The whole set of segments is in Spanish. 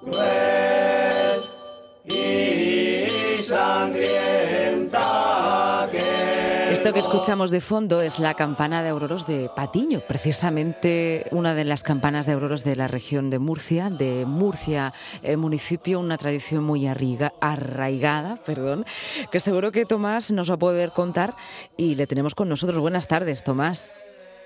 cruel y sangrienta que Esto que escuchamos de fondo es la campana de auroros de Patiño, precisamente una de las campanas de auroros de la región de Murcia, de Murcia eh, municipio, una tradición muy arriga- arraigada, perdón, que seguro que Tomás nos va a poder contar y le tenemos con nosotros. Buenas tardes, Tomás.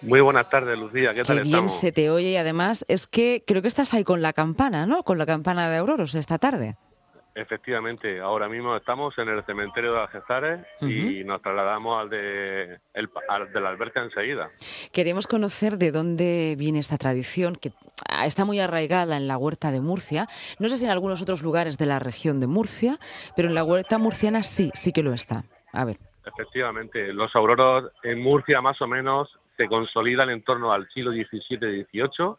Muy buenas tardes, Lucía. ¿Qué Qué tal bien estamos? se te oye y además es que creo que estás ahí con la campana, ¿no? Con la campana de auroros esta tarde. Efectivamente, ahora mismo estamos en el cementerio de Algezares y nos trasladamos al de, el, al de la alberca enseguida. Queremos conocer de dónde viene esta tradición que ah, está muy arraigada en la huerta de Murcia. No sé si en algunos otros lugares de la región de Murcia, pero en la huerta murciana sí, sí que lo está. A ver. Efectivamente, los auroros en Murcia más o menos se consolidan en torno al siglo XVII-XVIII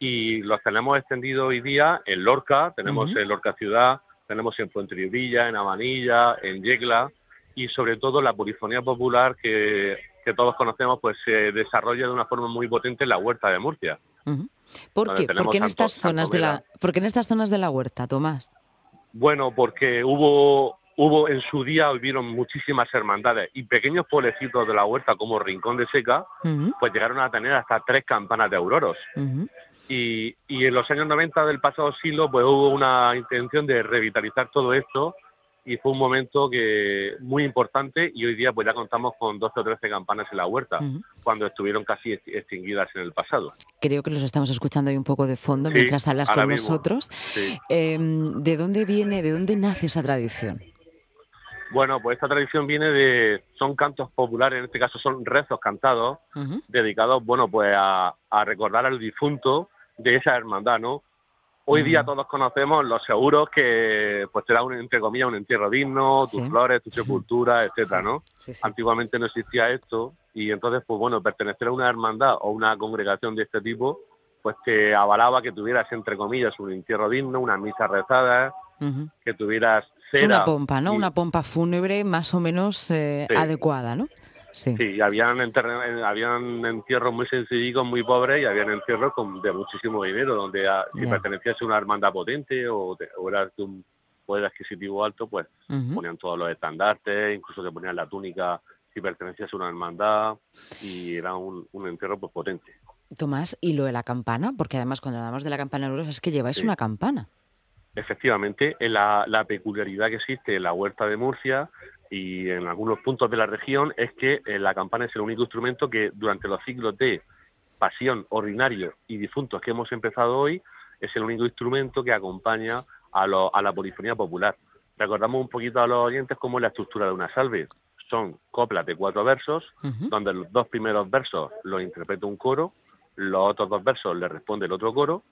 y los tenemos extendidos hoy día en Lorca, tenemos en Lorca Ciudad, tenemos en Fuenterrabía, en Amanilla, en Yecla y sobre todo la polifonía popular que, que todos conocemos pues se desarrolla de una forma muy potente en la huerta de Murcia. ¿Por qué? ¿Por qué en estas zonas de la, tanto por qué en estas zonas de la huerta, Tomás? Bueno, porque hubo, hubo en su día, hubieron muchísimas hermandades y pequeños pueblecitos de la huerta como Rincón de Seca, pues llegaron a tener hasta tres campanas de auroros. Y, y en los años 90 del pasado siglo, pues hubo una intención de revitalizar todo esto y fue un momento que muy importante y hoy día pues ya contamos con 12 o 13 campanas en la huerta, cuando estuvieron casi ex- extinguidas en el pasado. Creo que los estamos escuchando ahí un poco de fondo Sí, mientras hablas con mismo. nosotros. Sí. Em, ¿De dónde viene, de dónde nace esa tradición? Bueno, pues esta tradición viene de, son cantos populares, en este caso son rezos cantados, dedicados, bueno, pues a, a recordar al difunto de esa hermandad, ¿no? Hoy día todos conocemos los seguros que pues te da un, entre comillas un entierro digno, tus Sí. flores, tu sepultura, etcétera, ¿no? sí, sí. Antiguamente no existía esto y entonces pues bueno, pertenecer a una hermandad o una congregación de este tipo pues te avalaba que tuvieras entre comillas un entierro digno, una misa rezada, que tuvieras cera. Una pompa, ¿no? y- Una pompa fúnebre más o menos eh, Sí. adecuada, ¿no? Sí. Sí, habían, habían entierros muy sencillicos, muy pobres, y habían entierros con, de muchísimo dinero, donde a- si pertenecías a una hermandad potente o, te- o eras de un poder adquisitivo alto, pues ponían todos los estandartes, incluso te ponían la túnica si pertenecías a una hermandad, y era un, un entierro pues potente. Tomás, y lo de la campana, porque además cuando hablamos de la campana de es que lleváis Sí. una campana. Efectivamente, en la, la peculiaridad que existe en la huerta de Murcia y en algunos puntos de la región es que eh, la campana es el único instrumento que durante los ciclos de pasión, ordinario y difuntos que hemos empezado hoy, es el único instrumento que acompaña a, lo- a la polifonía popular. Recordamos un poquito a los oyentes cómo es la estructura de una salve. Son coplas de cuatro versos, donde los dos primeros versos los interpreta un coro, los otros dos versos le responde el otro coro,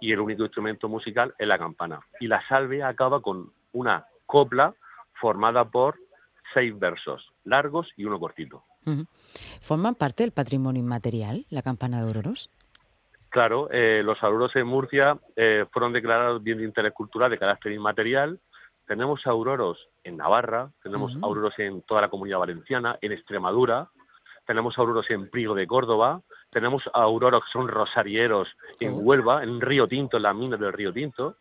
y el único instrumento musical es la campana. Y la salve acaba con una copla formada por seis versos largos y uno cortito. ¿Forman parte del patrimonio inmaterial la campana de auroros? Claro, eh, los auroros en Murcia eh, fueron declarados bien de interés cultural de carácter inmaterial. Tenemos auroros en Navarra, tenemos auroros en toda la comunidad valenciana, en Extremadura, tenemos auroros en Prigo de Córdoba, tenemos auroros que son rosarieros en Oh. Huelva, en Río Tinto, en las minas del Río Tinto,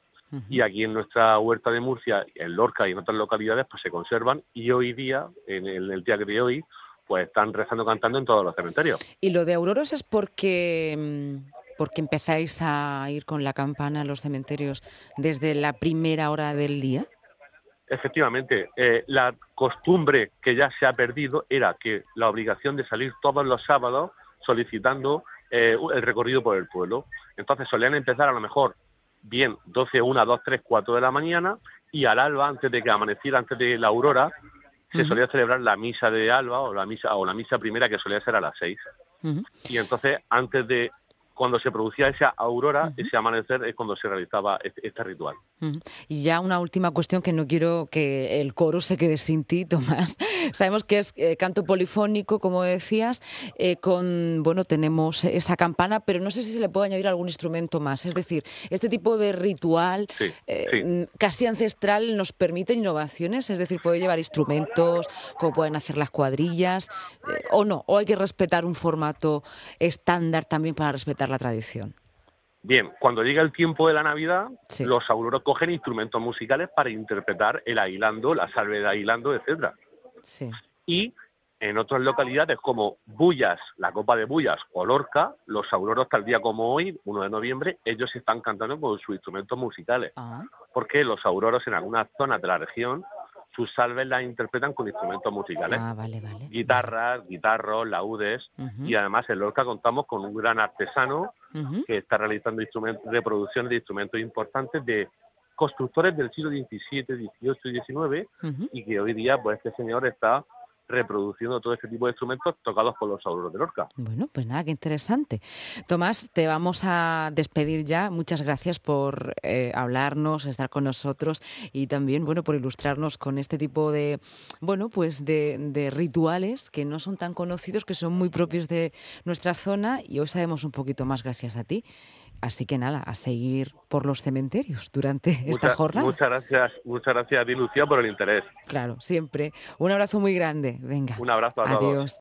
y aquí en nuestra huerta de Murcia, en Lorca y en otras localidades, pues se conservan y hoy día, en el, el día de hoy, pues están rezando, cantando en todos los cementerios. ¿Y lo de auroros es porque, mm, porque empezáis a ir con la campana a los cementerios desde la primera hora del día? Efectivamente, eh, la costumbre que ya se ha perdido era que la obligación de salir todos los sábados solicitando eh, el recorrido por el pueblo. Entonces solían empezar a lo mejor bien 12, 1, 2, 3, 4 de la mañana y al alba, antes de que amaneciera, antes de la aurora, se solía celebrar la misa de alba o la misa o la misa primera que solía ser a las 6. Ujú. Y entonces, antes de cuando se producía esa aurora, ese amanecer, es cuando se realizaba este, este ritual. Y ya una última cuestión que no quiero que el coro se quede sin ti, Tomás. Sabemos que es eh, canto polifónico, como decías, eh, con, bueno, tenemos esa campana, pero no sé si se le puede añadir algún instrumento más. Es decir, este tipo de ritual Sí, eh, sí. mm, casi ancestral nos permite innovaciones, es decir, puede llevar instrumentos, como pueden hacer las cuadrillas, o no, o hay que respetar un formato estándar también para respetar la tradición. Bien, cuando llega el tiempo de la Navidad, los auroros cogen instrumentos musicales para interpretar el aguilando, la salve de aguilando, etcétera. Sí. Y en otras localidades como Bullas, la Copa de Bullas o Lorca, los auroros tal día como hoy, 1 de noviembre, ellos están cantando con sus instrumentos musicales. Ah. Porque los auroros en algunas zonas de la región sus salves las interpretan con instrumentos musicales. Ah, vale, vale. Guitarras, guitarros, laudes. Y además en Lorca contamos con un gran artesano que está realizando instrumentos, reproducciones de instrumentos importantes de constructores del siglo XVII, XVIII y XIX y que hoy día pues este señor está reproduciendo todo este tipo de instrumentos tocados por los auroros de Lorca. Bueno, pues nada, qué interesante. Tomás, te vamos a despedir ya. Muchas gracias por eh, hablarnos, estar con nosotros y también, bueno, por ilustrarnos con este tipo de, bueno, pues de, de rituales que no son tan conocidos, que son muy propios de nuestra zona y hoy sabemos un poquito más gracias a ti. Así que nada, a seguir por los cementerios durante esta jornada. Muchas gracias, muchas gracias a ti, Lucía, por el interés. Claro, siempre. Un abrazo muy grande. Venga. Un abrazo a Adiós.